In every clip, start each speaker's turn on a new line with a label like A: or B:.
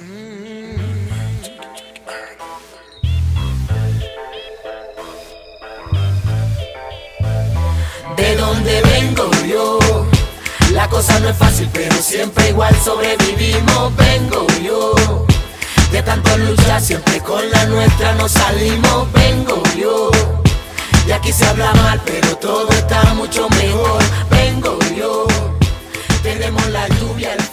A: De dónde vengo yo, la cosa no es fácil, pero siempre igual sobrevivimos. Vengo yo, de tanto luchar, siempre con la nuestra nos salimos. Vengo yo, y aquí se habla mal, pero todo está mucho mejor. Vengo yo, tenemos la lluvia, el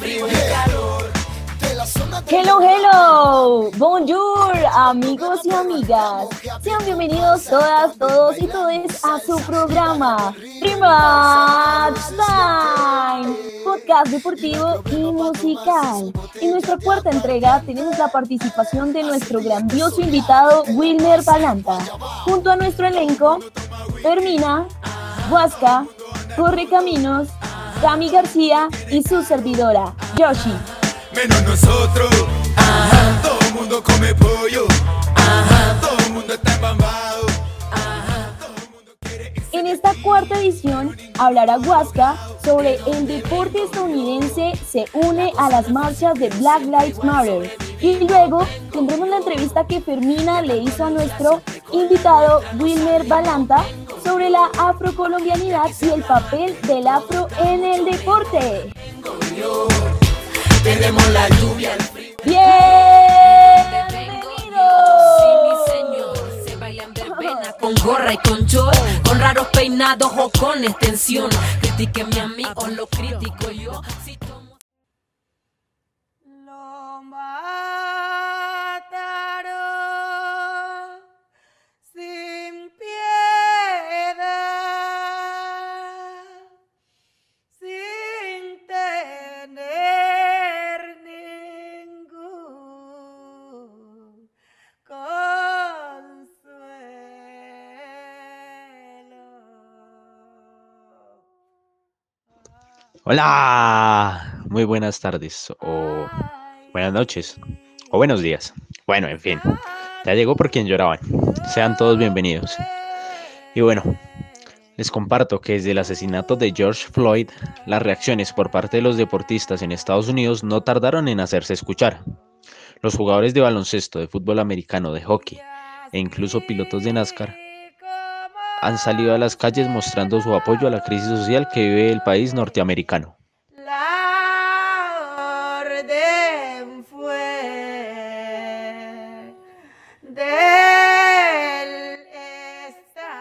B: Hello, hello, bonjour, amigos y amigas. Sean bienvenidos todas, todos y todes a su programa Primatch Time, podcast deportivo y musical. En nuestra cuarta entrega tenemos la participación de nuestro grandioso invitado Wilmer Balanta, junto a nuestro elenco Fermina, Huasca, Corre Caminos, Cami García y su servidora, Yoshi
C: menos nosotros. Ajá. Todo el mundo come pollo. Ajá. Todo el mundo está embambado.
B: En esta cuarta edición hablará Huasca sobre el deporte estadounidense se une a las marchas de Black Lives Matter. Y luego tendremos la entrevista que Fermina le hizo a nuestro invitado Wilmer Balanta sobre la afrocolombianidad y el papel del afro en el deporte.
A: Tenemos la lluvia, el frío.
B: ¡Bienvenidos!
D: Se bailan verbena con gorra y con short, con raros peinados o con extensión. Critíquenme a mí o lo critico yo.
E: Hola, muy buenas tardes o buenas noches o buenos días. Bueno, en fin, ya llegó por quien lloraban. Sean todos bienvenidos. Y bueno, les comparto que desde el asesinato de George Floyd, las reacciones por parte de los deportistas en Estados Unidos no tardaron en hacerse escuchar. Los jugadores de baloncesto, de fútbol americano, de hockey e incluso pilotos de NASCAR han salido a las calles mostrando su apoyo a la crisis social que vive el país norteamericano.
F: La orden fue del Estado.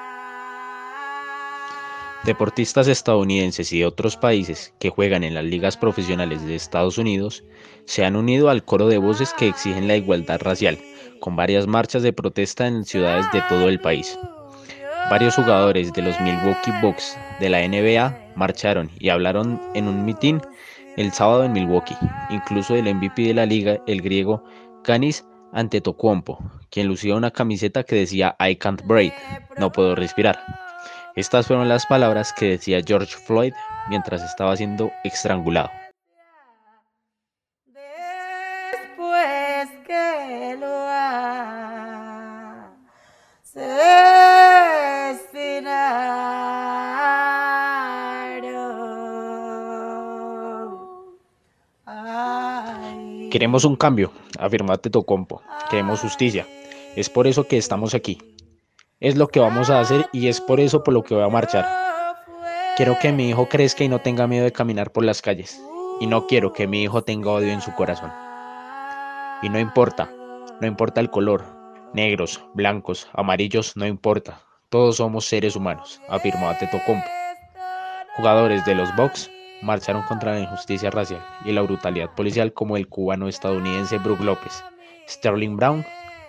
E: Deportistas estadounidenses y de otros países que juegan en las ligas profesionales de Estados Unidos se han unido al coro de voces que exigen la igualdad racial, con varias marchas de protesta en ciudades de todo el país. Varios jugadores de los Milwaukee Bucks de la NBA marcharon y hablaron en un mitin el sábado en Milwaukee, incluso el MVP de la liga, el griego Canis Antetokounmpo, quien lucía una camiseta que decía I can't breathe, no puedo respirar. Estas fueron las palabras que decía George Floyd mientras estaba siendo estrangulado. Queremos un cambio, afirmó Antetokounmpo. Queremos justicia. Es por eso que estamos aquí. Es lo que vamos a hacer y es por eso por lo que voy a marchar. Quiero que mi hijo crezca y no tenga miedo de caminar por las calles. Y no quiero que mi hijo tenga odio en su corazón. Y no importa, no importa el color, negros, blancos, amarillos, no importa. Todos somos seres humanos, afirmó Antetokounmpo. Jugadores de los Bucks marcharon contra la injusticia racial y la brutalidad policial como el cubano estadounidense Brook López, Sterling Brown,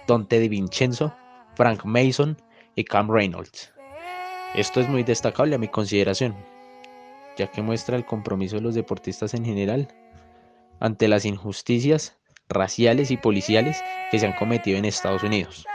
E: Dante DiVincenzo, Frank Mason y Cam Reynolds. Esto es muy destacable a mi consideración, ya que muestra el compromiso de los deportistas en general ante las injusticias raciales y policiales que se han cometido en Estados Unidos.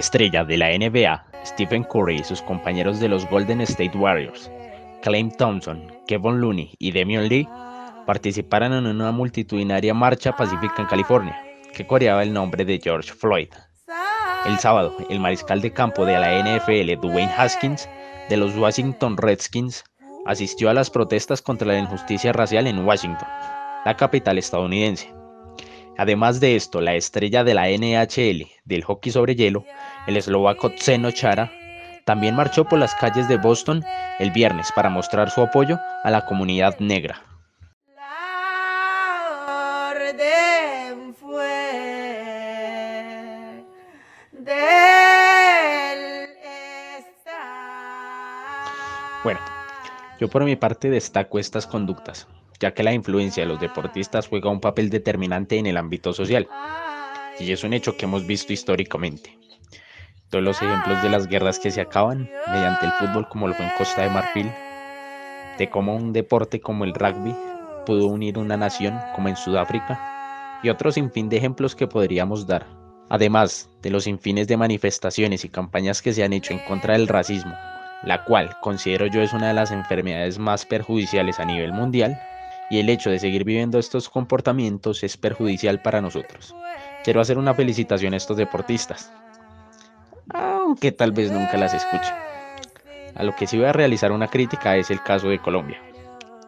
E: Estrella de la NBA, Stephen Curry y sus compañeros de los Golden State Warriors, Clay Thompson, Kevin Looney y Damian Lee, participaron en una multitudinaria marcha pacífica en California, que coreaba el nombre de George Floyd. El sábado, el mariscal de campo de la NFL, Dwayne Haskins, de los Washington Redskins, asistió a las protestas contra la injusticia racial en Washington, la capital estadounidense. Además de esto, la estrella de la NHL del hockey sobre hielo, el eslovaco Zeno Chara, también marchó por las calles de Boston el viernes para mostrar su apoyo a la comunidad negra. Bueno, yo por mi parte destaco estas conductas, ya que la influencia de los deportistas juega un papel determinante en el ámbito social, y es un hecho que hemos visto históricamente. Todos los ejemplos de las guerras que se acaban mediante el fútbol como lo fue en Costa de Marfil, de cómo un deporte como el rugby pudo unir una nación como en Sudáfrica, y otros sinfín de ejemplos que podríamos dar. Además de los sinfines de manifestaciones y campañas que se han hecho en contra del racismo, la cual considero yo es una de las enfermedades más perjudiciales a nivel mundial, y el hecho de seguir viviendo estos comportamientos es perjudicial para nosotros. Quiero hacer una felicitación a estos deportistas, aunque tal vez nunca las escuche. A lo que sí voy a realizar una crítica es el caso de Colombia.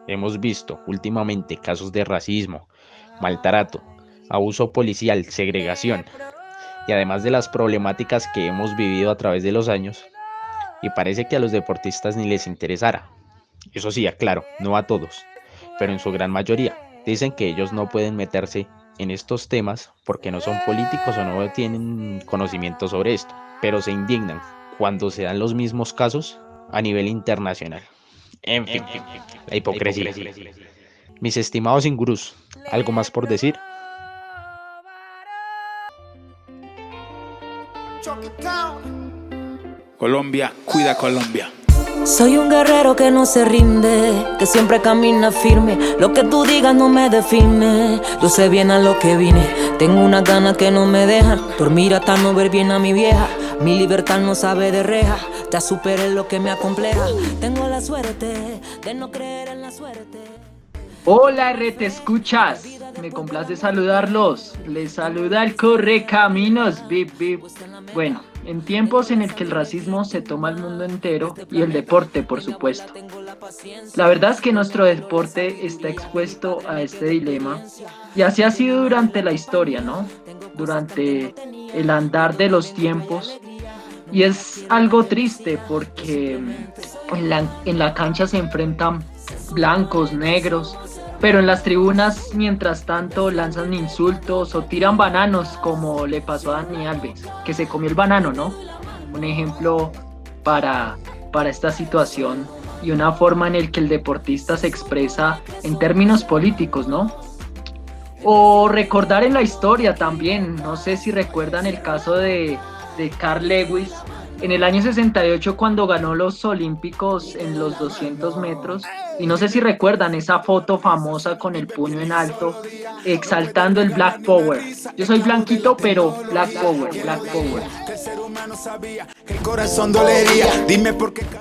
E: Hemos visto últimamente casos de racismo, maltrato, abuso policial, segregación, y además de las problemáticas que hemos vivido a través de los años, y parece que a los deportistas ni les interesara. Eso sí, aclaro, no a todos, pero en su gran mayoría. Dicen que ellos no pueden meterse en estos temas porque no son políticos o no tienen conocimiento sobre esto, pero se indignan cuando se dan los mismos casos a nivel internacional. En fin, la hipocresía. Mis estimados ingurus, ¿algo más por decir?
C: Colombia, cuida Colombia.
D: Soy un guerrero que no se rinde, que siempre camina firme. Lo que tú digas no me define. Yo sé bien a lo que vine. Tengo una gana que no me dejan dormir hasta no ver bien a mi vieja. Mi libertad no sabe de reja. Ya superé lo que me acompleja. Tengo la suerte de no creer en la suerte.
G: Hola RT Escuchas, me complace saludarlos. Les saluda el Correcaminos, bip bip. Bueno, en tiempos en el que el racismo se toma el mundo entero y el deporte, por supuesto. La verdad es que nuestro deporte está expuesto a este dilema y así ha sido durante la historia, ¿no? Durante el andar de los tiempos. Y es algo triste porque en la, en la cancha se enfrentan blancos, negros, pero en las tribunas, mientras tanto, lanzan insultos o tiran bananos, como le pasó a Dani Alves, que se comió el banano, ¿no? Un ejemplo para, para esta situación y una forma en el que el deportista se expresa en términos políticos, ¿no? O recordar en la historia también, no sé si recuerdan el caso de, de Carl Lewis en el año 68 cuando ganó los Olímpicos en los 200 metros. Y no sé si recuerdan esa foto famosa con el puño en alto, exaltando el Black Power. Yo soy blanquito, pero Black Power, Black Power.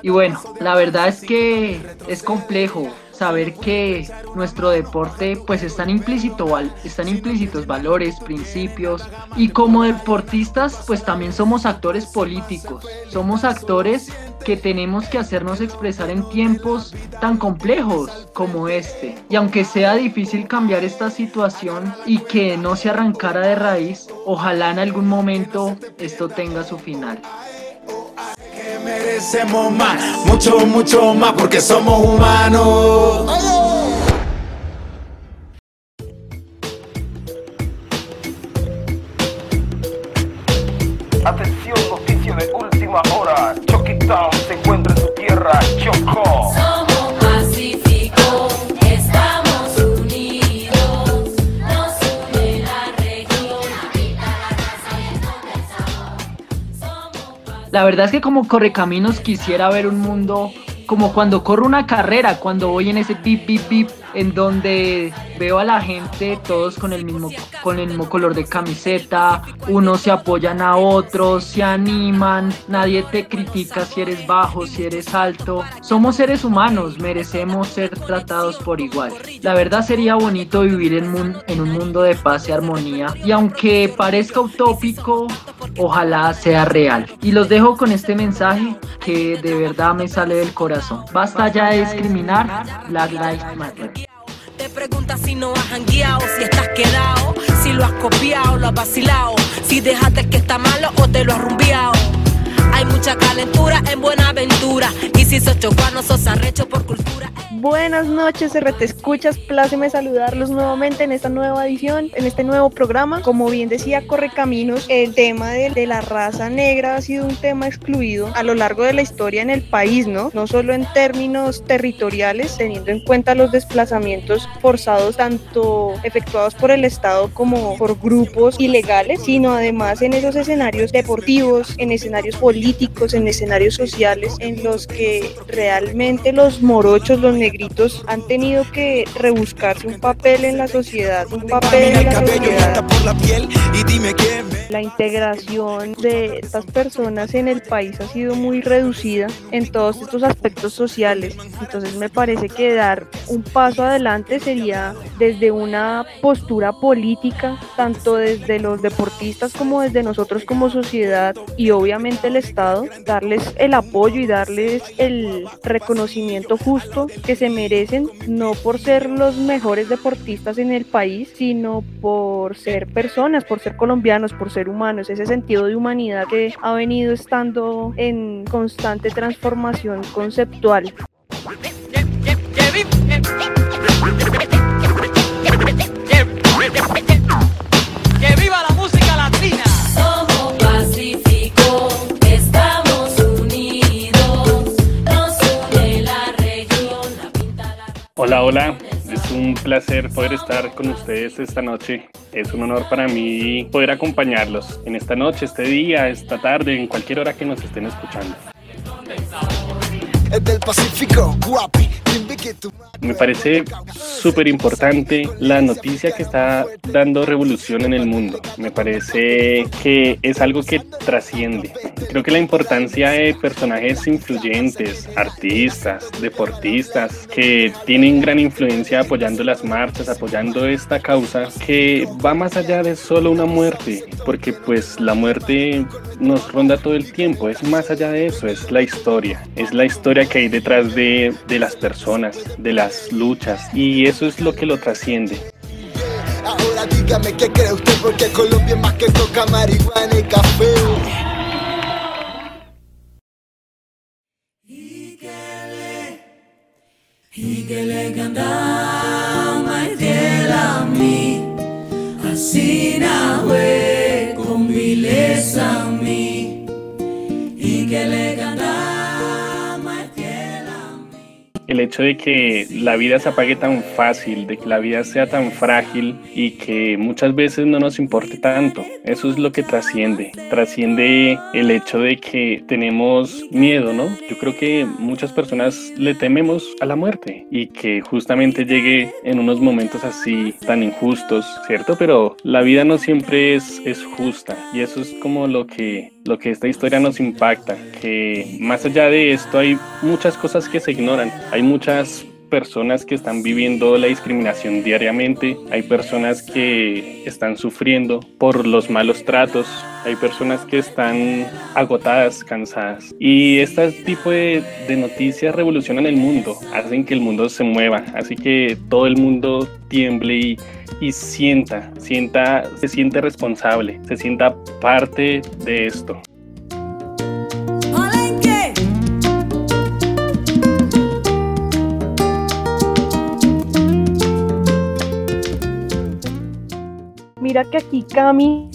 G: Y bueno, la verdad es que es complejo saber que nuestro deporte pues están implícito, están implícitos valores, principios y como deportistas pues también somos actores políticos, somos actores que tenemos que hacernos expresar en tiempos tan complejos como este. Y aunque sea difícil cambiar esta situación y que no se arrancara de raíz, ojalá en algún momento esto tenga su final.
C: Merecemos más, mucho, mucho más, porque somos humanos.
D: La
G: verdad es que como correcaminos quisiera ver un mundo como cuando corro una carrera, cuando voy en ese pip pip pip en donde veo a la gente todos con el mismo, con el mismo color de camiseta, unos se apoyan a otros, se animan, nadie te critica si eres bajo, si eres alto. Somos seres humanos, merecemos ser tratados por igual. La verdad sería bonito vivir en, en un mundo de paz y armonía y aunque parezca utópico, ojalá sea real. Y los dejo con este mensaje que de verdad me sale del corazón. Basta ya de discriminar, Black Lives Matter.
D: Te preguntas si no has hangueado, si estás quedado, si lo has copiado, lo has vacilado, si dejaste que está malo o te lo has rumbiado. Mucha calentura en Buenaventura y si sos chocuano sos arrecho por cultura.
H: Buenas noches, RT Escuchas. Pláceme saludarlos nuevamente en esta nueva edición, en este nuevo programa. Como bien decía Correcaminos, el tema de, de, la raza negra ha sido un tema excluido a lo largo de la historia en el país, ¿no? No solo en términos territoriales, teniendo en cuenta los desplazamientos forzados, tanto efectuados por el Estado como por grupos ilegales, sino además en esos escenarios deportivos, en escenarios políticos, en escenarios sociales, en los que realmente los morochos, los negritos han tenido que rebuscarse un papel en la sociedad, un papel en la sociedad. La integración de estas personas en el país ha sido muy reducida en todos estos aspectos sociales. Entonces me parece que dar un paso adelante sería desde una postura política, tanto desde los deportistas como desde nosotros como sociedad y obviamente el Estado, darles el apoyo y darles el reconocimiento justo que se merecen, no por ser los mejores deportistas en el país, sino por ser personas, por ser colombianos, por ser humanos, ese sentido de humanidad que ha venido estando en constante transformación conceptual.
I: Hola, hola, es un placer poder estar con ustedes esta noche. Es un honor para mí poder acompañarlos en esta noche, este día, esta tarde, en cualquier hora que nos estén escuchando.
C: Es del Pacífico, guapi,
I: Me parece súper importante la noticia que está dando revolución en el mundo. Me parece que es algo que trasciende. Creo que la importancia de personajes influyentes, artistas, deportistas, que tienen gran influencia apoyando las marchas, apoyando esta causa, que va más allá de solo una muerte, porque pues la muerte nos ronda todo el tiempo, es más allá de eso, es la historia, es la historia que hay detrás de, de las personas, de las luchas, y eso es lo que lo trasciende.
C: Ahora dígame qué cree usted porque Colombia es más que coca, marihuana y café.
A: Higele ganda
I: El hecho de que la vida se apague tan fácil, de que la vida sea tan frágil y que muchas veces no nos importe tanto, eso es lo que trasciende. Trasciende el hecho de que tenemos miedo, ¿no? Yo creo que muchas personas le tememos a la muerte y que justamente llegue en unos momentos así tan injustos, ¿cierto? Pero la vida no siempre es, es justa y eso es como lo que, lo que esta historia nos impacta, que más allá de esto hay muchas cosas que se ignoran, hay muchas personas que están viviendo la discriminación diariamente, hay personas que están sufriendo por los malos tratos, hay personas que están agotadas, cansadas. Y este tipo de, de, noticias revolucionan el mundo, hacen que el mundo se mueva, así que todo el mundo tiemble y, y sienta, sienta, se siente responsable, se sienta parte de esto.
H: Mira que aquí Cami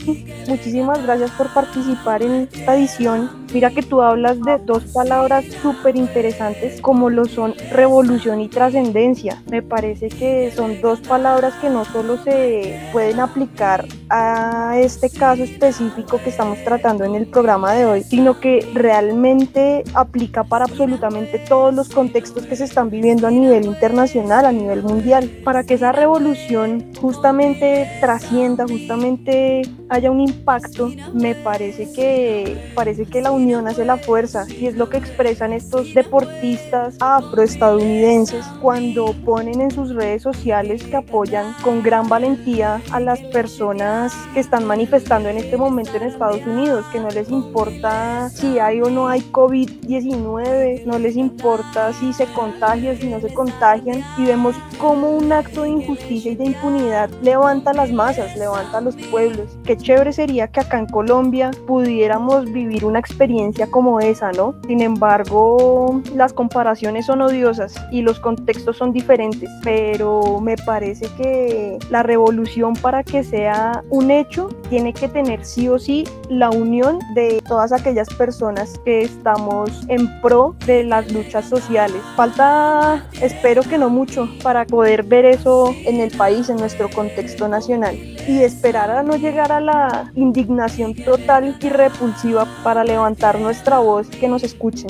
H: muchísimas gracias por participar en esta edición. Mira que tú hablas de dos palabras súper interesantes como lo son revolución y trascendencia. Me parece que son dos palabras que no solo se pueden aplicar a este caso específico que estamos tratando en el programa de hoy, sino que realmente aplica para absolutamente todos los contextos que se están viviendo a nivel internacional, a nivel mundial, para que esa revolución justamente trascienda, justamente haya un impacto, me parece que parece que la unión hace la fuerza y es lo que expresan estos deportistas afroestadounidenses cuando ponen en sus redes sociales que apoyan con gran valentía a las personas que están manifestando en este momento en Estados Unidos, que no les importa si hay o no hay COVID-19, no les importa si se contagian, si no se contagian y vemos como un acto de injusticia y de impunidad levanta las masas, levanta los pueblos. Qué chévere sería que acá en Colombia pudiéramos vivir una experiencia como esa, ¿no? Sin embargo, las comparaciones son odiosas y los contextos son diferentes, pero me parece que la revolución para que sea un hecho tiene que tener sí o sí la unión de todas aquellas personas que estamos en pro de las luchas sociales. Falta, espero que no mucho, para poder ver eso en el país, en nuestro contexto nacional y esperar a no llegar a la indignación total y repulsiva para levantar nuestra voz que nos escuchen.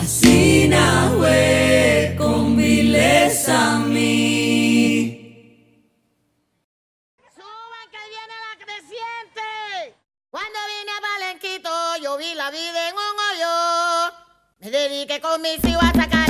A: Así fue con vileza mí.
F: Suban que viene la creciente. Cuando vine a Palenquito, yo vi la vida en un hoyo. Me dediqué con mis hijos a sacar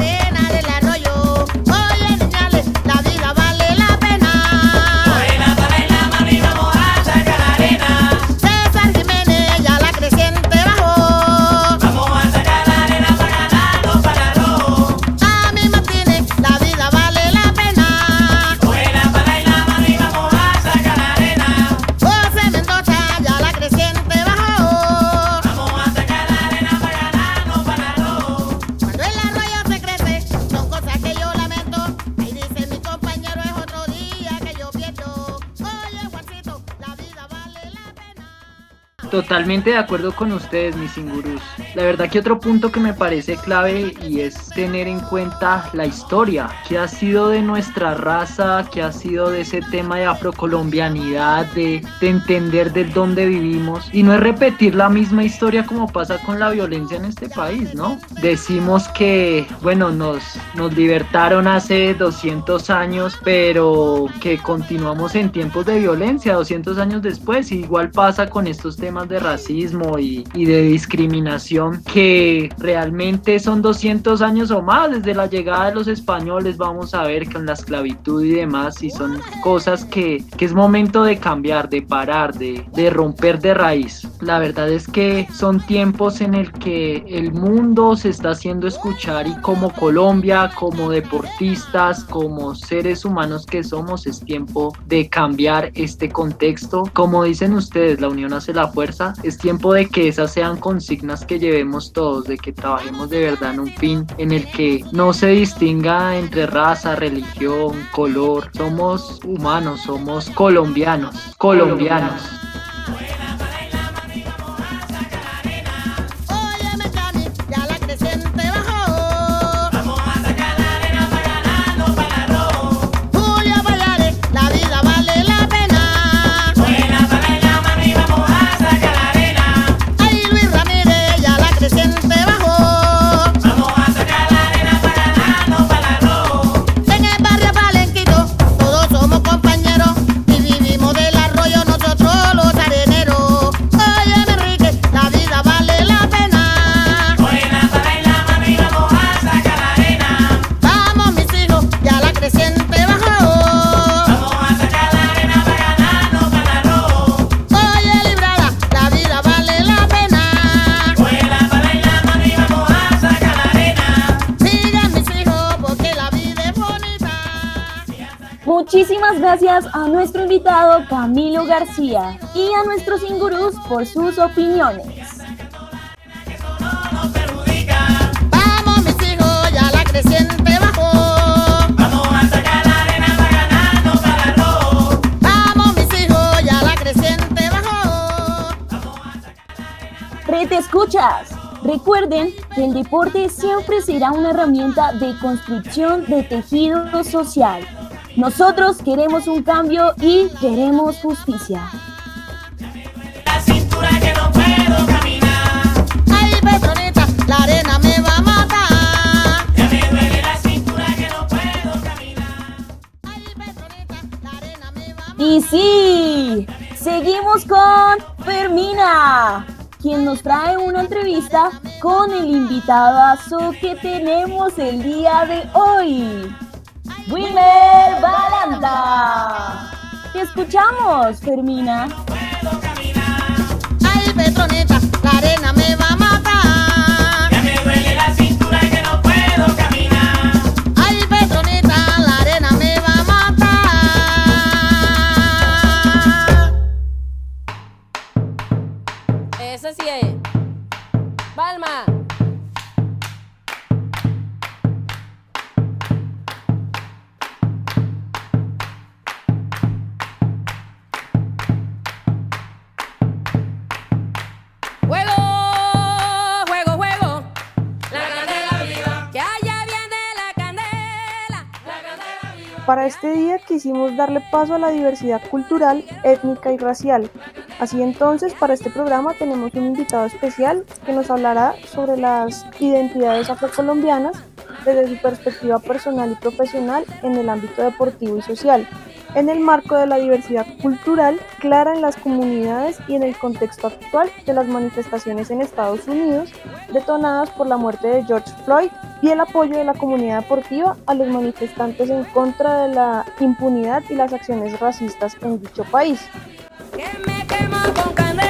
G: Totalmente de acuerdo con ustedes, mis ingurús. La verdad que otro punto que me parece clave y es tener en cuenta la historia, que ha sido de nuestra raza, que ha sido de ese tema de afrocolombianidad, de, de entender de dónde vivimos y no es repetir la misma historia como pasa con la violencia en este país, ¿no? Decimos que, bueno, nos, nos libertaron hace 200 años, pero que continuamos en tiempos de violencia 200 años después, y igual pasa con estos temas de racismo y, y de discriminación que realmente son 200 años o más desde la llegada de los españoles vamos a ver con la esclavitud y demás y son cosas que, que es momento de cambiar, de parar, de, de romper de raíz. La verdad es que son tiempos en el que el mundo se está haciendo escuchar y como Colombia, como deportistas, como seres humanos que somos, es tiempo de cambiar este contexto. Como dicen ustedes, la unión hace la fuerza. Es tiempo de que esas sean consignas que llevemos todos, de que trabajemos de verdad en un fin en el que no se distinga entre raza, religión, color. Somos humanos, somos colombianos, colombianos.
B: Invitado Camilo García y a nuestros ingurús por sus opiniones.
F: Vamos, mis hijos, ya la creciente bajó.
A: Vamos a sacar arena para ganarnos para arroz.
F: Vamos, mis hijos, ya la creciente bajó.
B: escuchas. Recuerden que el deporte siempre será una herramienta de construcción de tejido social. Nosotros queremos un cambio y queremos justicia.
F: La cintura que no puedo caminar. Ay, Petroneta, la arena me va a matar. Ya me duele la cintura que no puedo caminar. Ay, Petroneta, la arena me va a matar.
B: Y sí, seguimos con Fermina, quien nos trae una entrevista con el invitado que tenemos el día de hoy, Wilmer Balanta. Te escuchamos, Fermina.
F: Ay, Petroneta, la arena
H: Para este día quisimos darle paso a la diversidad cultural, étnica y racial. Así entonces, para este programa tenemos un invitado especial que nos hablará sobre las identidades afrocolombianas desde su perspectiva personal y profesional en el ámbito deportivo y social, en el marco de la diversidad cultural clara en las comunidades y en el contexto actual de las manifestaciones en Estados Unidos detonadas por la muerte de George Floyd y el apoyo de la comunidad deportiva a los manifestantes en contra de la impunidad y las acciones racistas en dicho país.
J: Me quemo con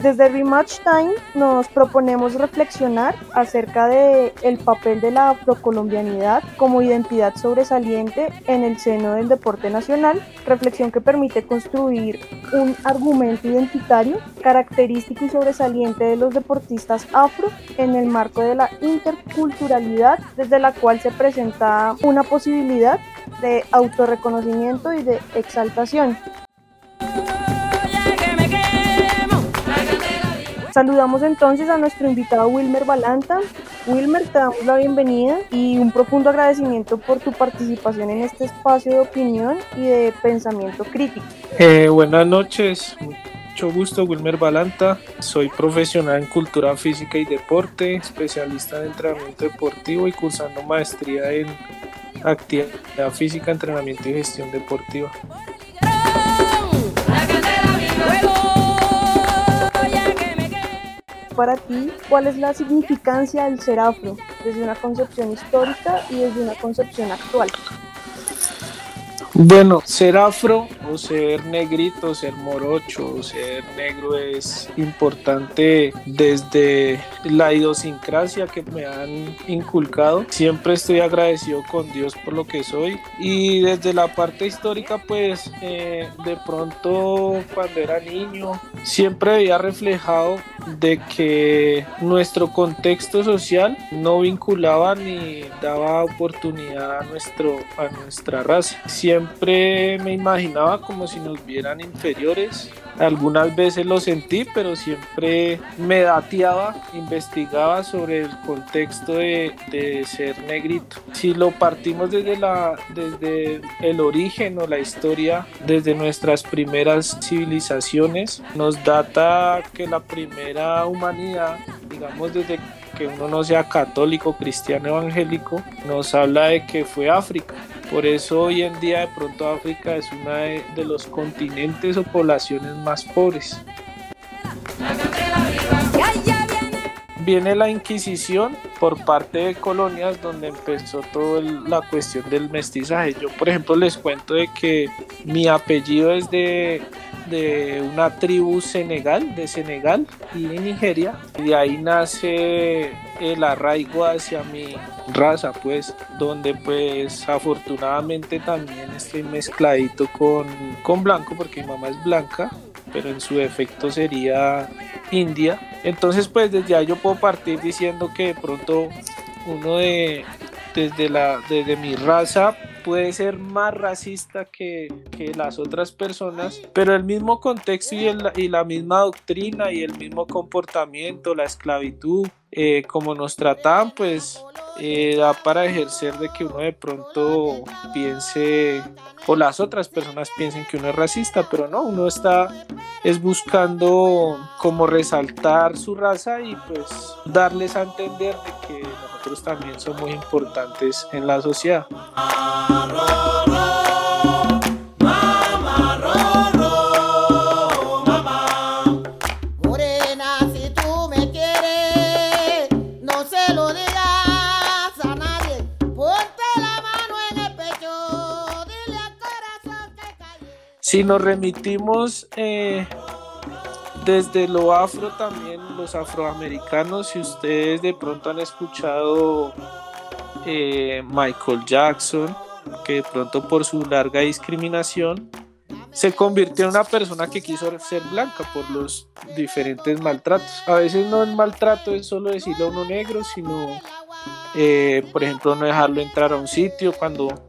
H: Desde Rematch Time nos proponemos reflexionar acerca de el papel de la afrocolombianidad como identidad sobresaliente en el seno del deporte nacional, reflexión que permite construir un argumento identitario, característico y sobresaliente de los deportistas afro en el marco de la interculturalidad, desde la cual se presenta una posibilidad de autorreconocimiento y de exaltación. Saludamos entonces a nuestro invitado Wilmer Balanta. Wilmer, te damos la bienvenida y un profundo agradecimiento por tu participación en este espacio de opinión y de pensamiento crítico.
K: Eh, buenas noches, mucho gusto, Wilmer Balanta. Soy profesional en cultura física y deporte, especialista en entrenamiento deportivo y cursando maestría en actividad física, entrenamiento y gestión deportiva.
H: Para ti, ¿cuál es la significancia del ser afro desde una concepción histórica y desde una concepción actual?
K: Bueno, ser afro o ser negrito, ser morocho o ser negro es importante desde la idiosincrasia que me han inculcado. Siempre estoy agradecido con Dios por lo que soy y desde la parte histórica pues eh, de pronto cuando era niño siempre había reflejado de que nuestro contexto social no vinculaba ni daba oportunidad a, nuestro, a nuestra raza. Siempre me imaginaba como si nos vieran inferiores. Algunas veces lo sentí, pero siempre me dateaba, investigaba sobre el contexto de, de ser negrito. Si lo partimos desde, la, desde el origen o la historia, desde nuestras primeras civilizaciones, nos data que la primera humanidad, digamos desde que uno no sea católico, cristiano, evangélico, nos habla de que fue África. Por eso hoy en día de pronto África es uno de, de los continentes o poblaciones más pobres.
J: Viene
K: la Inquisición por parte de colonias donde empezó toda la cuestión del mestizaje. Yo por ejemplo les cuento de que mi apellido es de, de una tribu senegal, de Senegal y Nigeria. Y de ahí nace el arraigo hacia mi raza, pues, donde pues afortunadamente también estoy mezcladito con, con blanco, porque mi mamá es blanca, pero en su defecto sería india. Entonces pues desde ahí yo puedo partir diciendo que de pronto uno de, desde, la, mi raza puede ser más racista que, que las otras personas, pero el mismo contexto y, el- y la misma doctrina y el mismo comportamiento, la esclavitud, eh, como nos trataban, pues da para ejercer de que uno de pronto piense o las otras personas piensen que uno es racista, pero no, uno está es buscando como resaltar su raza y pues darles a entender de que nosotros también somos importantes en la sociedad.
F: Si
K: nos remitimos eh, desde lo afro también, los afroamericanos, si ustedes de pronto han escuchado eh, Michael Jackson, que de pronto por su larga discriminación se convirtió en una persona que quiso ser blanca por los diferentes maltratos. A veces no el maltrato es solo decirle a uno negro, sino, eh, por ejemplo, no dejarlo entrar a un sitio cuando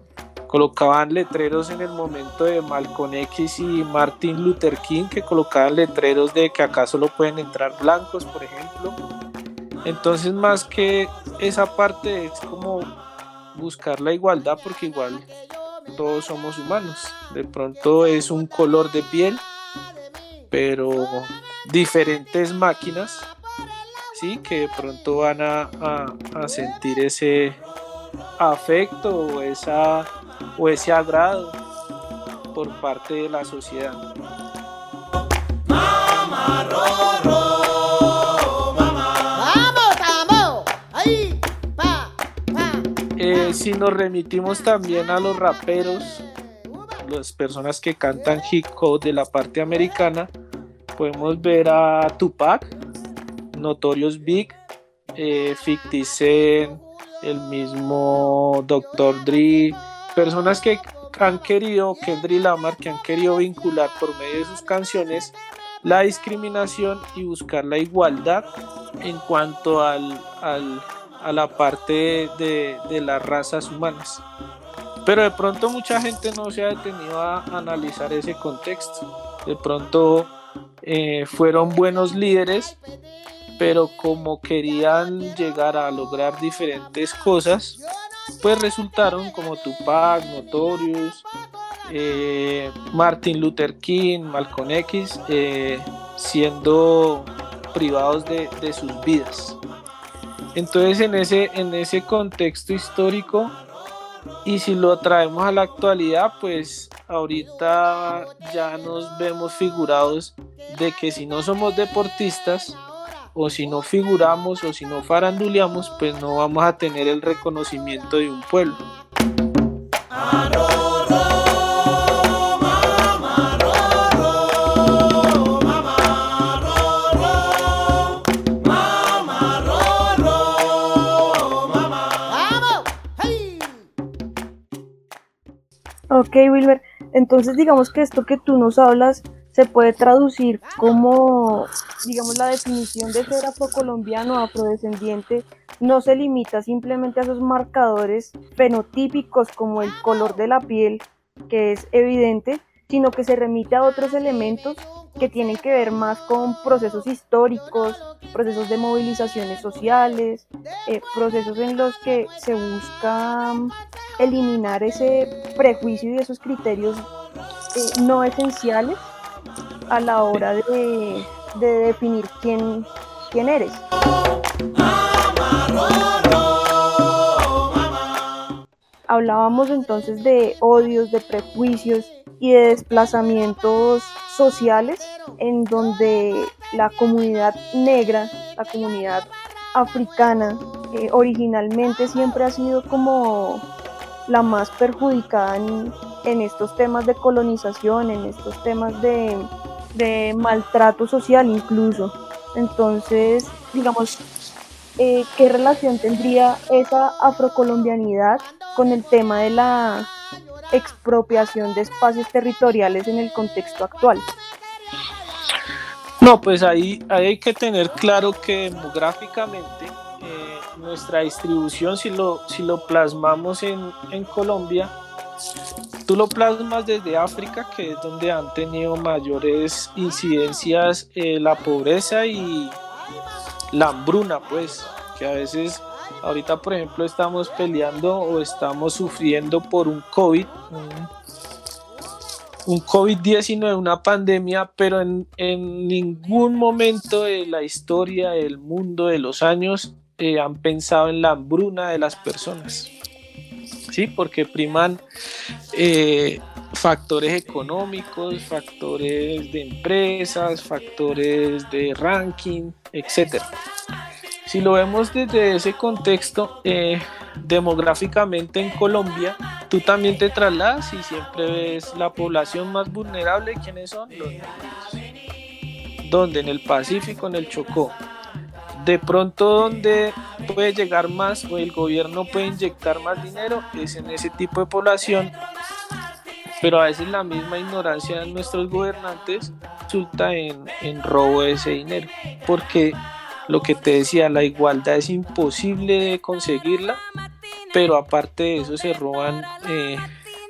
K: colocaban letreros en el momento de Malcolm X y Martin Luther King, que colocaban letreros de que acá solo pueden entrar blancos, por ejemplo. Entonces, más que esa parte es como buscar la igualdad, porque igual todos somos humanos. De pronto es un color de piel, pero diferentes máquinas, sí, que de pronto van a, a- a sentir ese afecto o, esa, o ese agrado por parte de la sociedad.
F: Vamos, vamos, ahí, pa, pa.
K: Eh, si nos remitimos también a los raperos, las personas que cantan hip hop de la parte americana, podemos ver a Tupac, Notorious Big, eh, 50 Cent, el mismo Dr. Dre, personas que han querido, Kendrick Lamar, que han querido vincular por medio de sus canciones la discriminación y buscar la igualdad en cuanto al, a la parte de, de las razas humanas. Pero de pronto mucha gente no se ha detenido a analizar ese contexto. De pronto eh, fueron buenos líderes, pero como querían llegar a lograr diferentes cosas, pues resultaron como Tupac, Notorious, eh, Martin Luther King, Malcolm X, eh, siendo privados de, de sus vidas. Entonces en ese, en ese contexto histórico, y si lo traemos a la actualidad, pues ahorita ya nos vemos figurados de que si no somos deportistas, o si no figuramos, o si no faranduleamos, pues no vamos a tener el reconocimiento de un pueblo.
H: Ok, Wilber. Entonces, digamos que esto que tú nos hablas se puede traducir como, digamos, la definición de ser afrocolombiano, afrodescendiente, no se limita simplemente a esos marcadores fenotípicos como el color de la piel, que es evidente, sino que se remite a otros elementos que tienen que ver más con procesos históricos, procesos de movilizaciones sociales, eh, procesos en los que se busca mm, eliminar ese prejuicio y esos criterios eh, no esenciales a la hora de, de definir quién, quién eres. Hablábamos entonces de odios, de prejuicios y de desplazamientos sociales en donde la comunidad negra, la comunidad africana, eh, originalmente siempre ha sido como la más perjudicada en estos temas de colonización, en estos temas de, de maltrato social incluso. Entonces, digamos, eh, ¿qué relación tendría esa afrocolombianidad con el tema de la expropiación de espacios territoriales en el contexto actual?
K: No, pues ahí, ahí hay que tener claro que demográficamente eh, nuestra distribución, si lo, si lo plasmamos en, en Colombia, tú lo plasmas desde África, que es donde han tenido mayores incidencias eh, la pobreza y la hambruna, pues, que a veces ahorita, por ejemplo, estamos peleando o estamos sufriendo por un COVID, un COVID-19, una pandemia, pero en, ningún momento de la historia del mundo, de los años, eh, han pensado en la hambruna de las personas. ¿Sí? Porque priman eh, factores económicos, factores de empresas, factores de ranking, etc. Si lo vemos desde ese contexto, eh, demográficamente en Colombia, tú también te trasladas y siempre ves la población más vulnerable, ¿quiénes son? Los negritos. ¿Dónde? En el Pacífico, en el Chocó. De pronto donde puede llegar más o el gobierno puede inyectar más dinero es en ese tipo de población, pero a veces la misma ignorancia de nuestros gobernantes resulta en, en robo de ese dinero, porque lo que te decía, la igualdad es imposible de conseguirla, pero aparte de eso se roban, eh,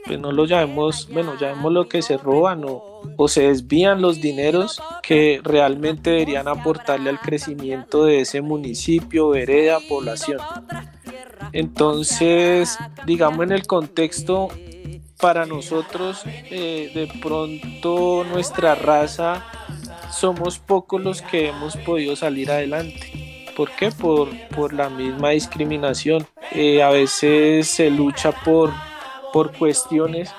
K: pues no lo llamemos, bueno, llamemos lo que se roban o, o se desvían los dineros que realmente deberían aportarle al crecimiento de ese municipio, vereda, población. Entonces, digamos en el contexto para nosotros, eh, de pronto nuestra raza somos pocos los que hemos podido salir adelante. ¿Por qué? Por, por la misma discriminación. Eh, a veces se lucha por, por cuestiones,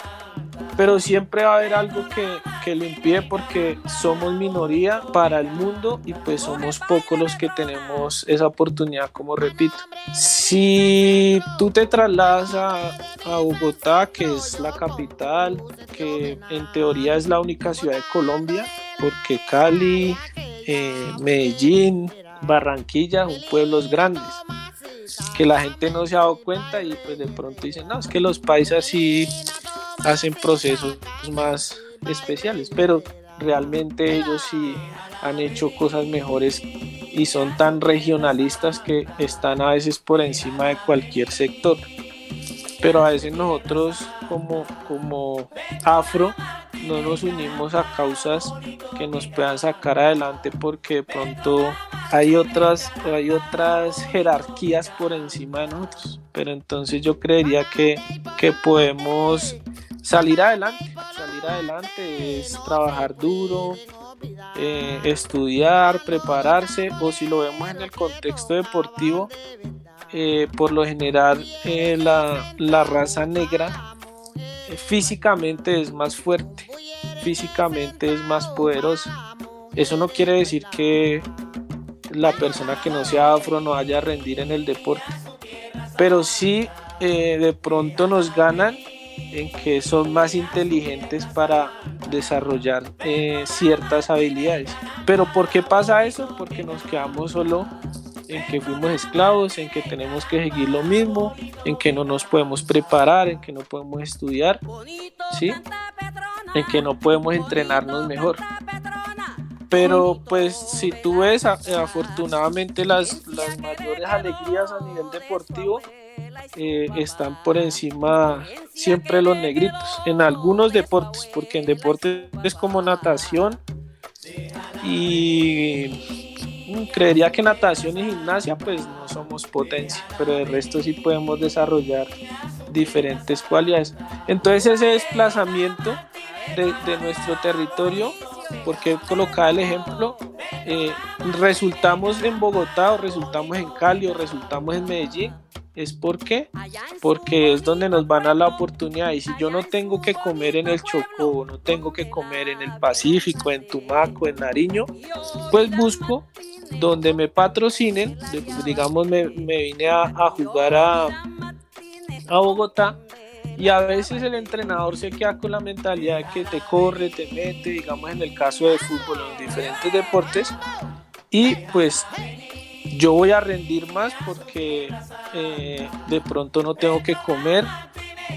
K: pero siempre va a haber algo que, que lo impide porque somos minoría para el mundo y pues somos pocos los que tenemos esa oportunidad, como repito. Si tú te trasladas a, a Bogotá, que es la capital, que en teoría es la única ciudad de Colombia, porque Cali, eh, Medellín, Barranquilla son pueblos grandes que la gente no se ha dado cuenta y pues de pronto dicen, no, es que los paisas sí hacen procesos más especiales, pero realmente ellos sí han hecho cosas mejores y son tan regionalistas que están a veces por encima de cualquier sector. Pero a veces nosotros como, como afro no nos unimos a causas que nos puedan sacar adelante porque de pronto hay otras, hay otras jerarquías por encima de nosotros. Pero entonces yo creería que, que podemos salir adelante. Salir adelante es trabajar duro, eh, estudiar, prepararse, o si lo vemos en el contexto deportivo, eh, por lo general eh, la, la, raza negra físicamente es más fuerte, físicamente es más poderosa. Eso no quiere decir que la persona que no sea afro no vaya a rendir en el deporte, pero sí de pronto nos ganan en que son más inteligentes para desarrollar eh, ciertas habilidades. Pero ¿por qué pasa eso? Porque nos quedamos solo en que fuimos esclavos, en que tenemos que seguir lo mismo, en que no nos podemos preparar, en que no podemos estudiar, ¿sí? En que no podemos entrenarnos mejor. Pero pues si tú ves afortunadamente las, las mayores alegrías a nivel deportivo, eh, están por encima siempre los negritos en algunos deportes, porque en deportes como natación y creería que natación y gimnasia pues no somos potencia, pero de resto sí podemos desarrollar diferentes cualidades. Entonces ese desplazamiento de, de nuestro territorio, porque colocaba el ejemplo, eh, resultamos en Bogotá o resultamos en Cali o resultamos en Medellín, es porque porque es donde nos van a la oportunidad y si yo no tengo que comer en el Chocó, no tengo que comer en el Pacífico, en Tumaco, en Nariño, pues busco donde me patrocinen, digamos me, me vine a, a jugar a, a Bogotá y a veces el entrenador se queda con la mentalidad de que te corre, te mete, digamos en el caso de fútbol, en diferentes deportes, y pues yo voy a rendir más porque eh, de pronto no tengo que comer,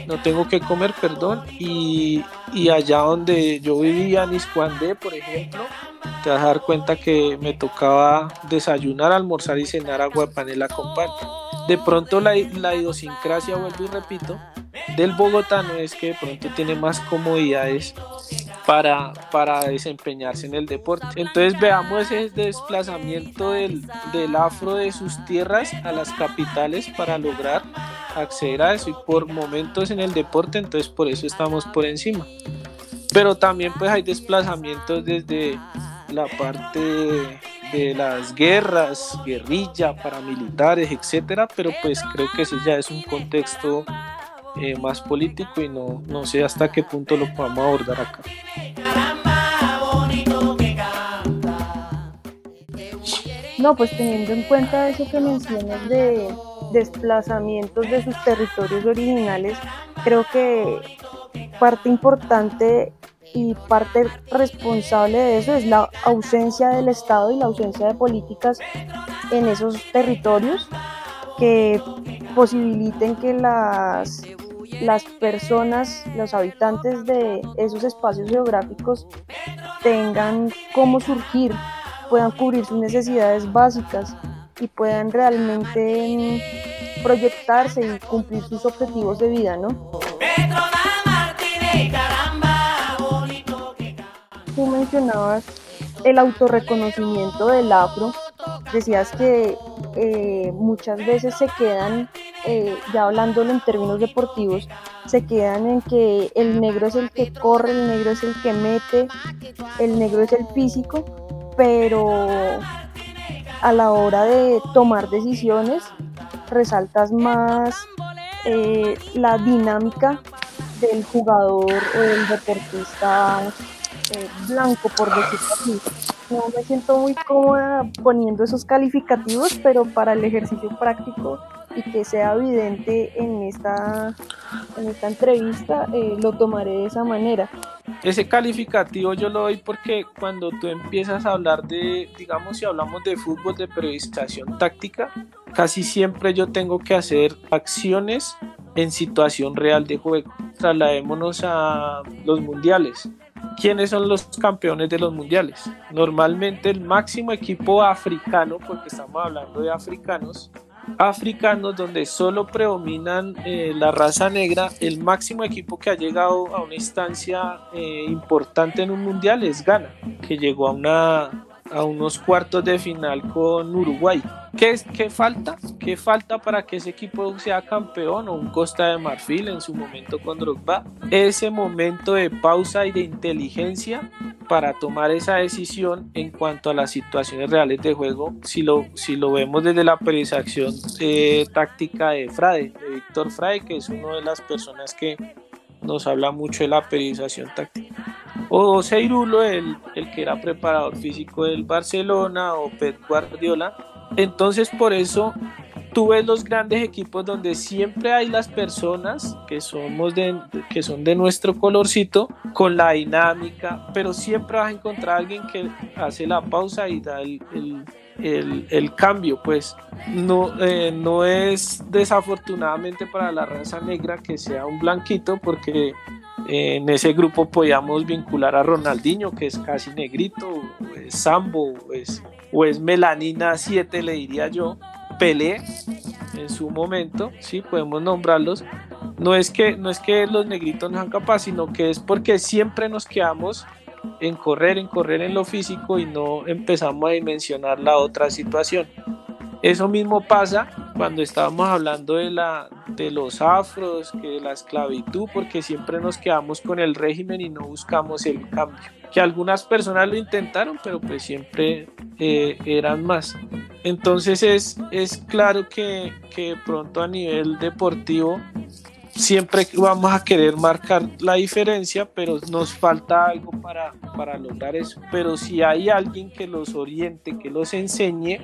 K: no tengo que comer, perdón, y, y allá donde yo vivía en Iscuandé, por ejemplo, te vas a dar cuenta que me tocaba desayunar, almorzar y cenar agua de panela con. De pronto la, la idiosincrasia, vuelvo y repito, del bogotano es que de pronto tiene más comodidades para, para desempeñarse en el deporte. Entonces veamos ese desplazamiento del, del afro de sus tierras a las capitales para lograr acceder a eso y por momentos en el deporte, entonces por eso estamos por encima. Pero también pues hay desplazamientos desde la parte de las guerras, guerrilla, paramilitares, etcétera, pero pues creo que ese ya es un contexto eh, más político y no, no sé hasta qué punto lo podamos abordar acá.
H: No, pues teniendo en cuenta eso que mencionas de desplazamientos de sus territorios originales, creo que parte importante y parte responsable de eso es la ausencia del Estado y la ausencia de políticas en esos territorios que posibiliten que las, las personas, los habitantes de esos espacios geográficos tengan cómo surgir, puedan cubrir sus necesidades básicas y puedan realmente proyectarse y cumplir sus objetivos de vida, ¿no? Tú mencionabas el autorreconocimiento del afro, decías que eh, muchas veces se quedan, eh, ya hablándolo en términos deportivos, se quedan en que el negro es el que corre, el negro es el que mete, el negro es el físico, pero a la hora de tomar decisiones resaltas más eh, la dinámica del jugador o del deportista eh, blanco, por decirlo así. No me siento muy cómoda poniendo esos calificativos, pero para el ejercicio práctico y que sea evidente en esta, en esta entrevista, eh, lo tomaré de esa manera.
K: Ese calificativo yo lo doy porque cuando tú empiezas a hablar de, digamos, si hablamos de fútbol, de periodización táctica, casi siempre yo tengo que hacer acciones en situación real de juego. Trasladémonos a los mundiales. ¿Quiénes son los campeones de los mundiales? Normalmente el máximo equipo africano, porque estamos hablando de africanos, africanos donde solo predominan eh, la raza negra, el máximo equipo que ha llegado a una instancia eh, importante en un mundial es Ghana, que llegó a una a unos cuartos de final con Uruguay. ¿Qué, ¿Qué falta? ¿Qué falta para que ese equipo sea campeón o un Costa de Marfil en su momento con Drogba? Ese momento de pausa y de inteligencia para tomar esa decisión en cuanto a las situaciones reales de juego, si lo, si lo vemos desde la periodización eh, táctica de Frade, de Víctor Frade, que es una de las personas que nos habla mucho de la periodización táctica o Seirulo, el, el que era preparador físico del Barcelona, o Pep Guardiola. Entonces, por eso tú ves los grandes equipos donde siempre hay las personas que somos de, que son de nuestro colorcito con la dinámica, pero siempre vas a encontrar a alguien que hace la pausa y da el, el, cambio, pues no, eh, no es desafortunadamente para la raza negra que sea un blanquito, porque en ese grupo podíamos vincular a Ronaldinho, que es casi negrito, es Sambo, es, o es Melanina 7, le diría yo, Pelé en su momento, sí, podemos nombrarlos. No es que, no es que los negritos no sean capaces, sino que es porque siempre nos quedamos en correr, en correr en lo físico y no empezamos a dimensionar la otra situación. Eso mismo pasa cuando estábamos hablando de, la, de los afros, que de la esclavitud, porque siempre nos quedamos con el régimen y no buscamos el cambio. Que algunas personas lo intentaron, pero pues siempre eh, eran más. Entonces es, es claro que, que pronto a nivel deportivo siempre vamos a querer marcar la diferencia, pero nos falta algo para, para lograr eso. Pero si hay alguien que los oriente, que los enseñe,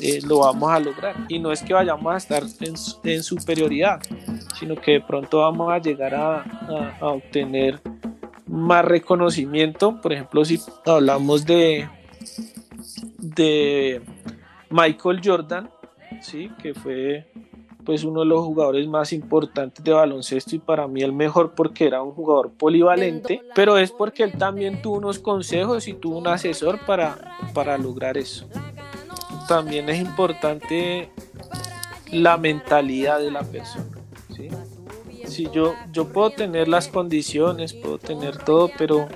K: eh, lo vamos a lograr. Y no es que vayamos a estar en, superioridad, sino que de pronto vamos a llegar a, a obtener más reconocimiento. Por ejemplo, si hablamos de, de Michael Jordan, ¿sí? que fue pues uno de los jugadores más importantes de baloncesto y para mí el mejor porque era un jugador polivalente, pero es porque él también tuvo unos consejos y tuvo un asesor para, para lograr eso. También es importante la mentalidad de la persona. si yo, yo puedo tener las condiciones, puedo tener todo, pero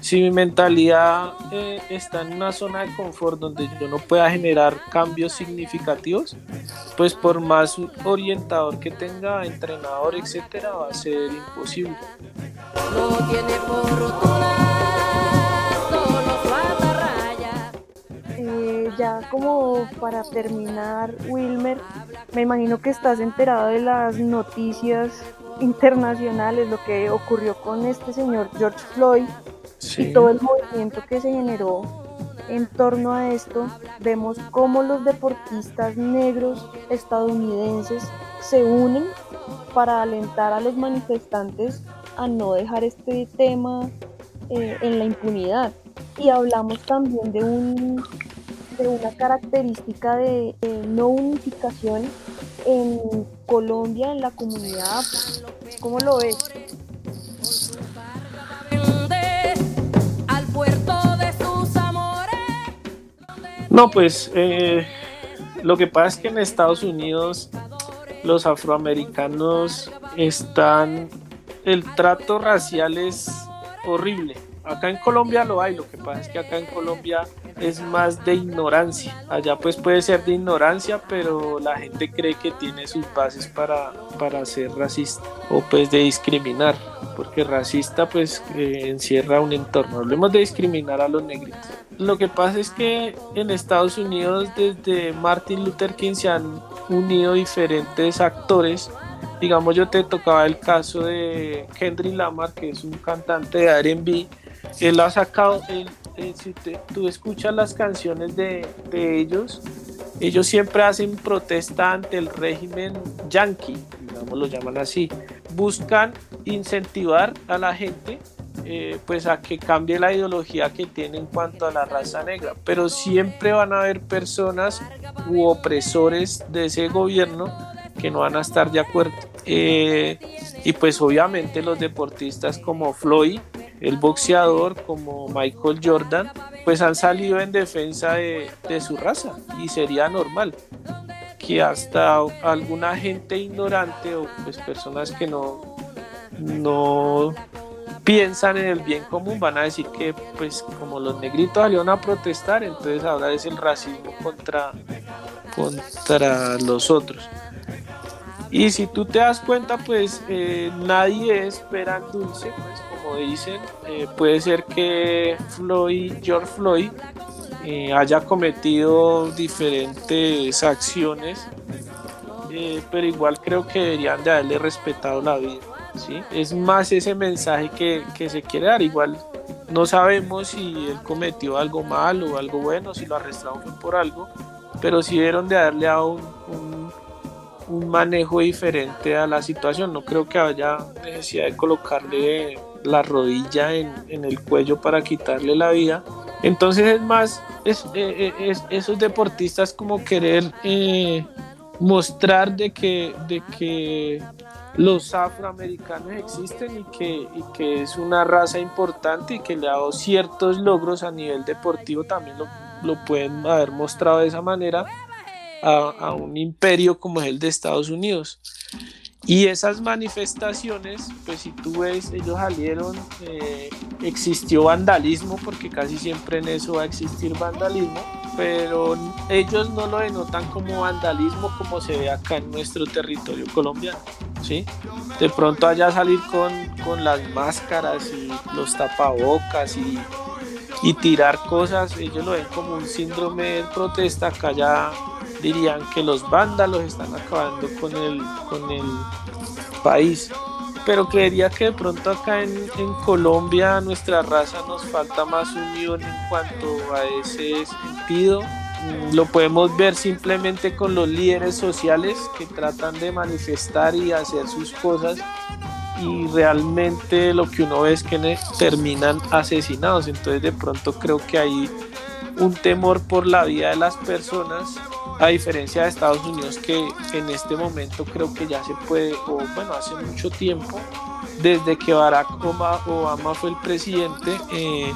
K: si mi mentalidad eh, está en una zona de confort donde yo no pueda generar cambios significativos, pues por más orientador que tenga, entrenador, etcétera, va a ser imposible.
H: Eh, ya como para terminar, Wilmer, me imagino que estás enterado de las noticias internacionales, lo que ocurrió con este señor George Floyd y todo el movimiento que se generó en torno a esto, vemos cómo los deportistas negros estadounidenses se unen para alentar a los manifestantes a no dejar este tema eh, en la impunidad. Y hablamos también de, un, de una característica de, no unificación en Colombia, en la comunidad. ¿Cómo lo ves?
J: al puerto.
K: No, pues eh, lo que pasa es que en Estados Unidos los afroamericanos están, el trato racial es horrible. Acá en Colombia lo hay, lo que pasa es que acá en Colombia es más de ignorancia. Allá pues puede ser de ignorancia, pero la gente cree que tiene sus bases para, para ser racista o pues de discriminar, porque racista pues eh, encierra un entorno. Hablemos de discriminar a los negritos. Lo que pasa es que en Estados Unidos desde Martin Luther King se han unido diferentes actores. Digamos yo te tocaba el caso de Henry Lamar que es un cantante de R&B él ha sacado él, él, si te- tú escuchas las canciones de, de ellos ellos siempre hacen protesta ante el régimen yankee digamos lo llaman así. Buscan incentivar a la gente eh, pues a que cambie la ideología que tiene en cuanto a la raza negra, pero siempre van a haber personas u opresores de ese gobierno que no van a estar de acuerdo. Eh, y pues obviamente los deportistas como Floyd, el boxeador como Michael Jordan, pues han salido en defensa de, de su raza y sería normal que hasta alguna gente ignorante o pues personas que no, no piensan en el bien común van a decir que pues como los negritos salieron a protestar entonces ahora es el racismo contra contra los otros. Y si tú te das cuenta pues eh, nadie es pera dulce pues como dicen eh, puede ser que Floyd George Floyd eh, haya cometido diferentes acciones eh, pero igual creo que deberían de haberle respetado la vida Es más ese mensaje que, que se quiere dar. Igual no sabemos si él cometió algo malo o algo bueno, si lo arrestaron fue por algo, pero sí dieron de darle a un, un, un manejo diferente a la situación. No creo que haya necesidad de colocarle la rodilla en, en el cuello para quitarle la vida. Entonces es más, es, eh, eh, es- esos deportistas como querer eh, mostrar de que, de que los afroamericanos existen y que, es una raza importante y que le ha dado ciertos logros a nivel deportivo, también lo, pueden haber mostrado de esa manera a, a un imperio como es el de Estados Unidos. Y esas manifestaciones, pues si tú ves, ellos salieron, eh, existió vandalismo, porque casi siempre en eso va a existir vandalismo, pero ellos no lo denotan como vandalismo como se ve acá en nuestro territorio colombiano. ¿sí? De pronto allá salir con, con las máscaras y los tapabocas y, y tirar cosas, ellos lo ven como un síndrome de protesta, acá ya dirían que los vándalos están acabando con el, con el país. Pero creería que de pronto acá en, en Colombia nuestra raza nos falta más unión en cuanto a ese sentido. Mm, Lo podemos ver simplemente con los líderes sociales que tratan de manifestar y hacer sus cosas y realmente lo que uno ve es que terminan asesinados. Entonces de pronto creo que hay un temor por la vida de las personas, a diferencia de Estados Unidos que en este momento creo que ya se puede, o bueno, hace mucho tiempo, desde que Barack Obama, fue el presidente, eh,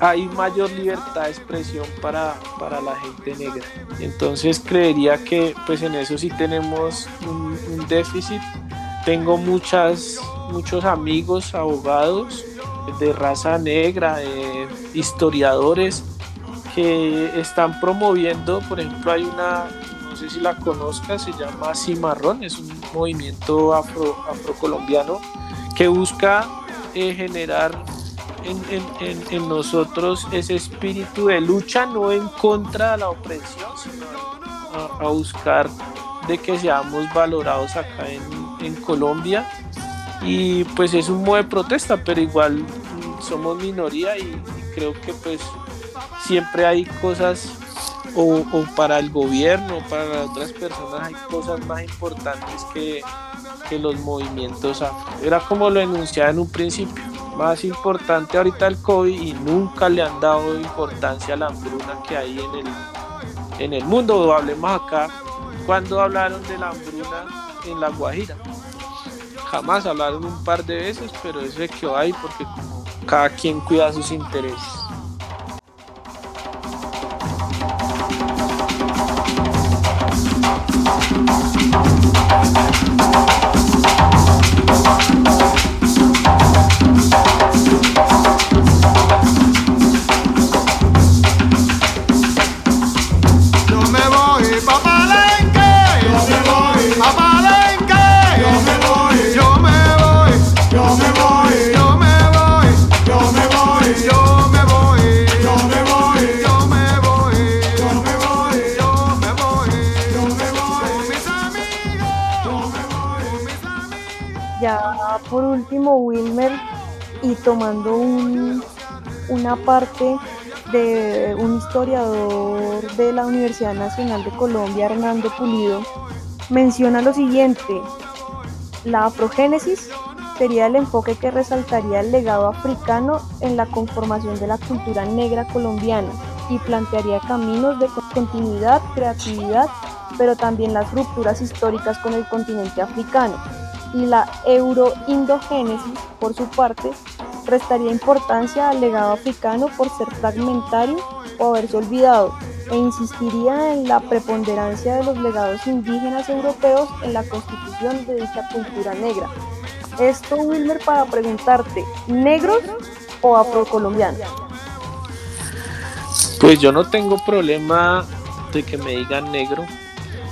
K: hay mayor libertad de expresión para, para la gente negra. Entonces creería que pues en eso sí tenemos un, un déficit tengo muchas, muchos amigos abogados de raza negra, de historiadores que están promoviendo, por ejemplo, hay una, no sé si la conozcas, se llama Cimarrón, es un movimiento afro, afrocolombiano que busca eh, generar en, en, en, nosotros ese espíritu de lucha, no en contra de la opresión, sino a, a buscar de que seamos valorados acá en, en Colombia. Y pues es un modo de protesta, pero igual somos minoría y, y creo que pues siempre hay cosas o, o, para el gobierno, para las otras personas hay cosas más importantes que, que los movimientos Era como lo enunciaba en un principio, más importante ahorita el COVID y nunca le han dado importancia a la hambruna que hay en el, en el mundo. O hablemos acá cuando hablaron de la hambruna en La Guajira. Jamás hablaron un par de veces, pero eso es que hay porque cada quien cuida sus intereses.
H: Thank you. Tomando un- una parte de un historiador de la Universidad Nacional de Colombia, Hernando Pulido, menciona lo siguiente, la afrogénesis sería el enfoque que resaltaría el legado africano en la conformación de la cultura negra colombiana y plantearía caminos de co- continuidad, creatividad, pero también las rupturas históricas con el continente africano. Y la euroindogénesis, por su parte, restaría importancia al legado africano por ser fragmentario o haberse olvidado e insistiría en la preponderancia de los legados indígenas europeos en la constitución de dicha cultura negra. Esto, Wilmer, para preguntarte, ¿negros o afrocolombianos?
K: Pues yo no tengo problema de que me digan negro.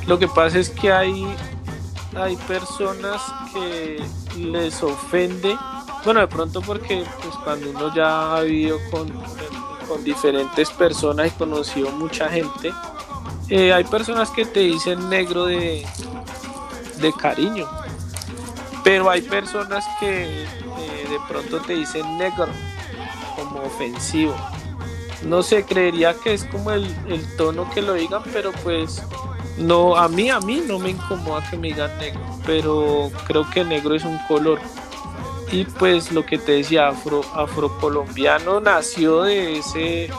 K: Lo que pasa es que hay, hay personas que les ofende. Bueno, de pronto porque pues cuando uno ya ha vivido con, con diferentes personas y conocido mucha gente, eh, hay personas que te dicen negro de, de cariño. Pero hay personas que eh, de pronto te dicen negro como ofensivo no sé, creería que es como el, el tono que lo digan, pero pues no, a mí, a mí no me incomoda que me digan negro, pero creo que negro es un color. Y pues lo que te decía, afro, afrocolombiano nació de ese,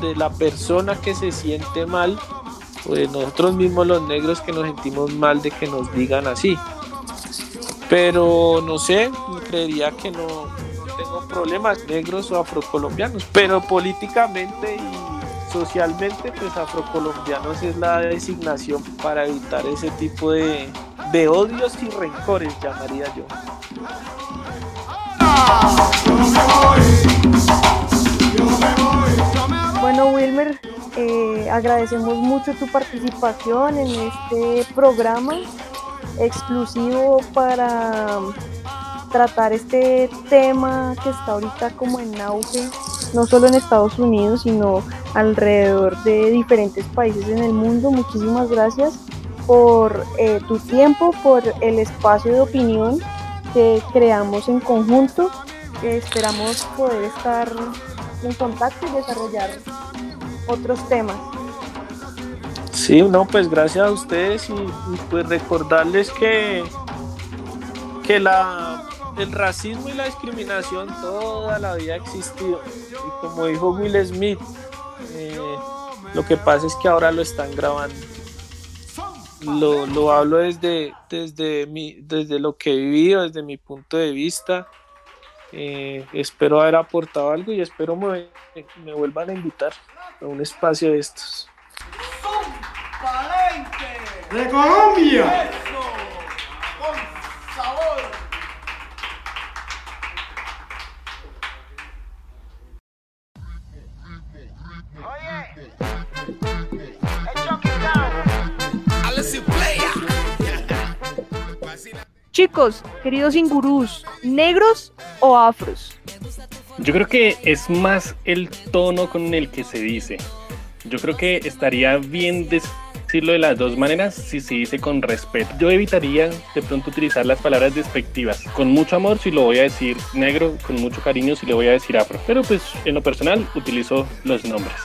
K: de la persona que se siente mal, pues nosotros mismos los negros que nos sentimos mal de que nos digan así. Pero no sé, creería que no, no tengo problemas negros o afrocolombianos, pero políticamente y socialmente, pues afrocolombianos es la designación para evitar ese tipo de, de odios y rencores, llamaría yo.
H: Bueno, Wilmer, eh, agradecemos mucho tu participación en este programa exclusivo para tratar este tema que está ahorita como en auge, no solo en Estados Unidos, sino alrededor de diferentes países en el mundo. Muchísimas gracias por eh, tu tiempo, por el espacio de opinión que creamos en conjunto. que esperamos poder estar en contacto y desarrollar otros temas.
K: Sí, no, pues gracias a ustedes y, y pues recordarles que, que la, el racismo y la discriminación toda la vida ha existido. Y como dijo Will Smith, eh, lo que pasa es que ahora lo están grabando. Lo, lo hablo desde, desde, mi, desde lo que he vivido, desde mi punto de vista. Eh, espero haber aportado algo y espero me, me vuelvan a invitar a un espacio de estos.
C: De Colombia.
F: Con sabor.
H: Chicos, queridos ingurús, ¿negros o afros?
I: Yo creo que es más el tono con el que se dice. Yo creo que estaría bien decirlo de las dos maneras si se dice con respeto. Yo evitaría de pronto utilizar las palabras despectivas. Con mucho amor si lo voy a decir negro, con mucho cariño si le voy a decir afro. Pero pues en lo personal utilizo los nombres.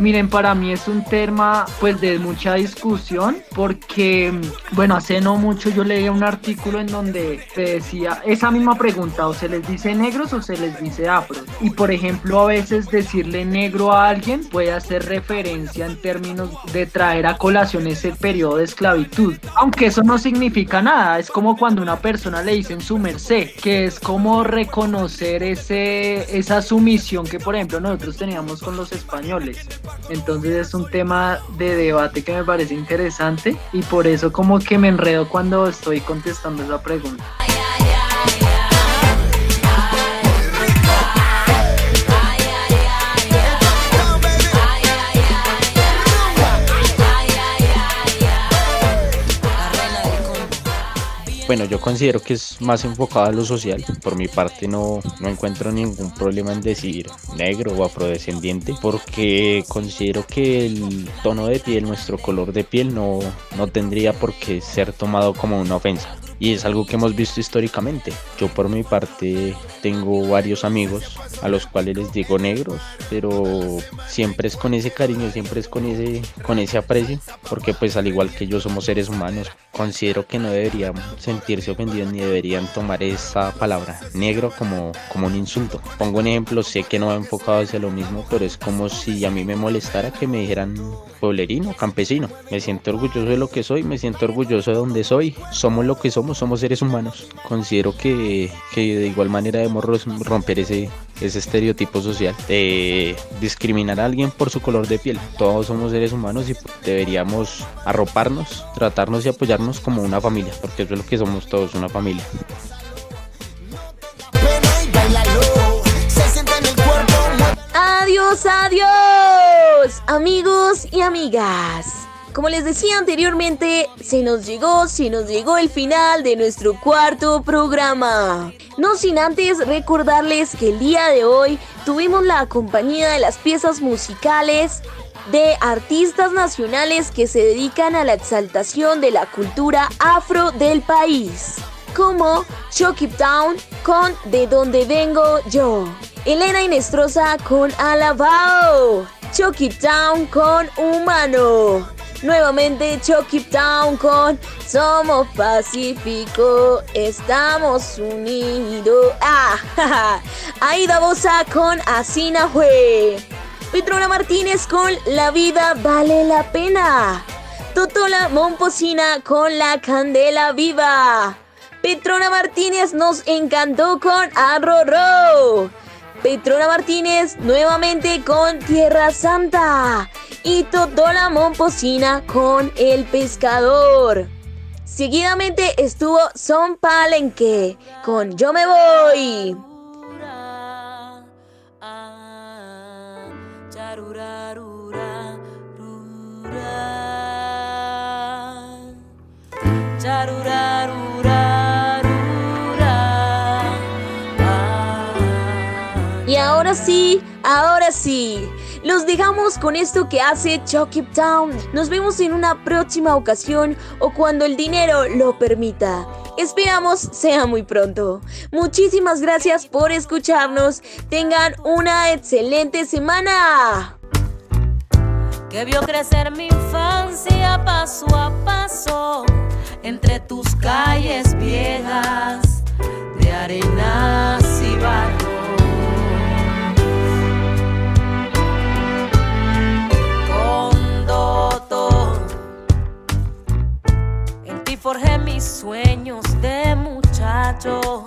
G: Miren, para mí es un tema pues de mucha discusión porque, bueno, hace no mucho yo leí un artículo en donde se decía esa misma pregunta, o se les dice negros o se les dice afros. Y por ejemplo, a veces decirle negro a alguien puede hacer referencia en términos de traer a colación ese periodo de esclavitud. Aunque eso no significa nada, es como cuando una persona le dicen su merced, que es como reconocer ese, esa sumisión que por ejemplo nosotros teníamos con los españoles. Entonces es un tema de debate que me parece interesante y por eso como que me enredo cuando estoy contestando esa pregunta.
E: Bueno, yo considero que es más enfocado a lo social. Por mi parte no, no encuentro ningún problema en decir negro o afrodescendiente porque considero que el tono de piel, nuestro color de piel no, no tendría por qué ser tomado como una ofensa. Y es algo que hemos visto históricamente. Yo por mi parte tengo varios amigos a los cuales les digo negros, pero siempre es con ese cariño, siempre es con ese, con ese aprecio, porque pues al igual que yo somos seres humanos, considero que no deberían sentirse ofendidos ni deberían tomar esa palabra negro como, como un insulto. Pongo un ejemplo, sé que no va enfocado hacia lo mismo, pero es como si a mí me molestara que me dijeran pueblerino, campesino. Me siento orgulloso de lo que soy, me siento orgulloso de donde soy. Somos lo que somos, somos seres humanos. Considero que, que de igual manera romper ese, ese estereotipo social de discriminar a alguien por su color de piel. Todos somos seres humanos y deberíamos arroparnos, tratarnos y apoyarnos como una familia, porque eso es lo que somos todos, una familia.
B: Adiós, adiós, amigos y amigas. Como les decía anteriormente, se nos llegó, se nos llegó el final de nuestro cuarto programa. No sin antes recordarles que el día de hoy tuvimos la compañía de las piezas musicales de artistas nacionales que se dedican a la exaltación de la cultura afro del país, como Chucky Town con De Donde Vengo Yo, Elena Inestrosa con Alabao, Chucky Town con Humano, nuevamente Chucky Town con Somos Pacífico, estamos unidos, ah, Aida Bosa con Asina Jue. Petrona Martínez con La vida vale la pena. Totola Momposina con La candela viva. Petrona Martínez nos encantó con Arroró. Petrona Martínez nuevamente con Tierra Santa. Y Totola Momposina con El Pescador. Seguidamente estuvo Son Palenque con Yo me voy. Ahora sí, ahora sí. Los dejamos con esto que hace Chucky Town. Nos vemos en una próxima ocasión o cuando el dinero lo permita. Esperamos sea muy pronto. Muchísimas gracias por escucharnos. Tengan una excelente semana.
D: que vio crecer mi infancia paso a paso entre tus calles viejas de arenas y barro. Forjé mis sueños de muchacho,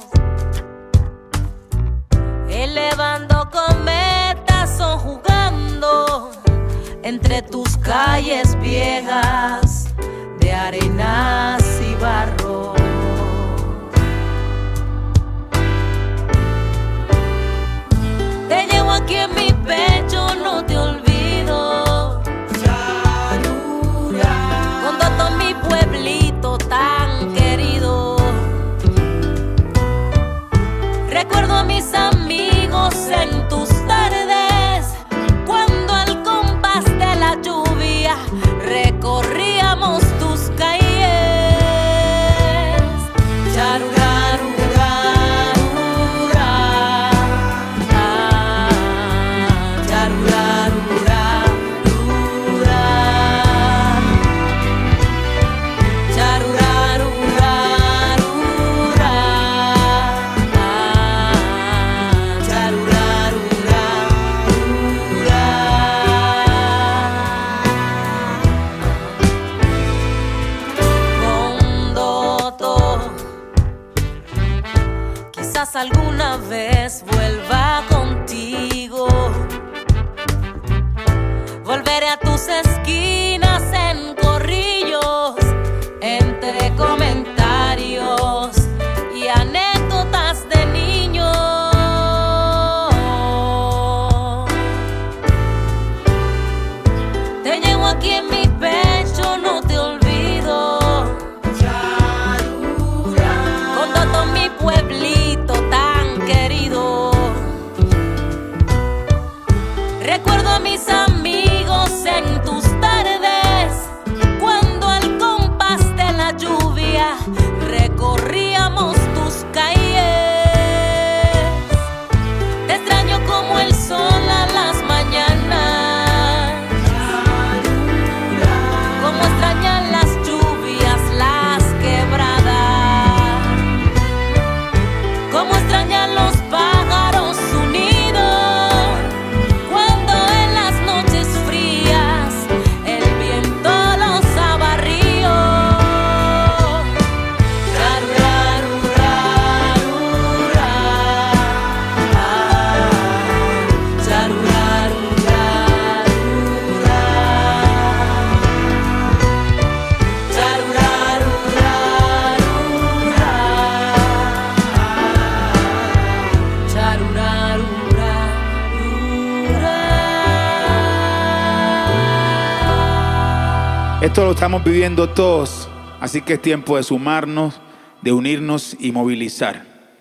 D: elevando cometas o jugando entre tus calles viejas de arenas y barro. Te llevo aquí en mi pecho, no te olvido. alguna vez vuelva contigo. Volveré a tus esquinas
L: Esto lo estamos viviendo todos, así que es tiempo de sumarnos, de unirnos y movilizar.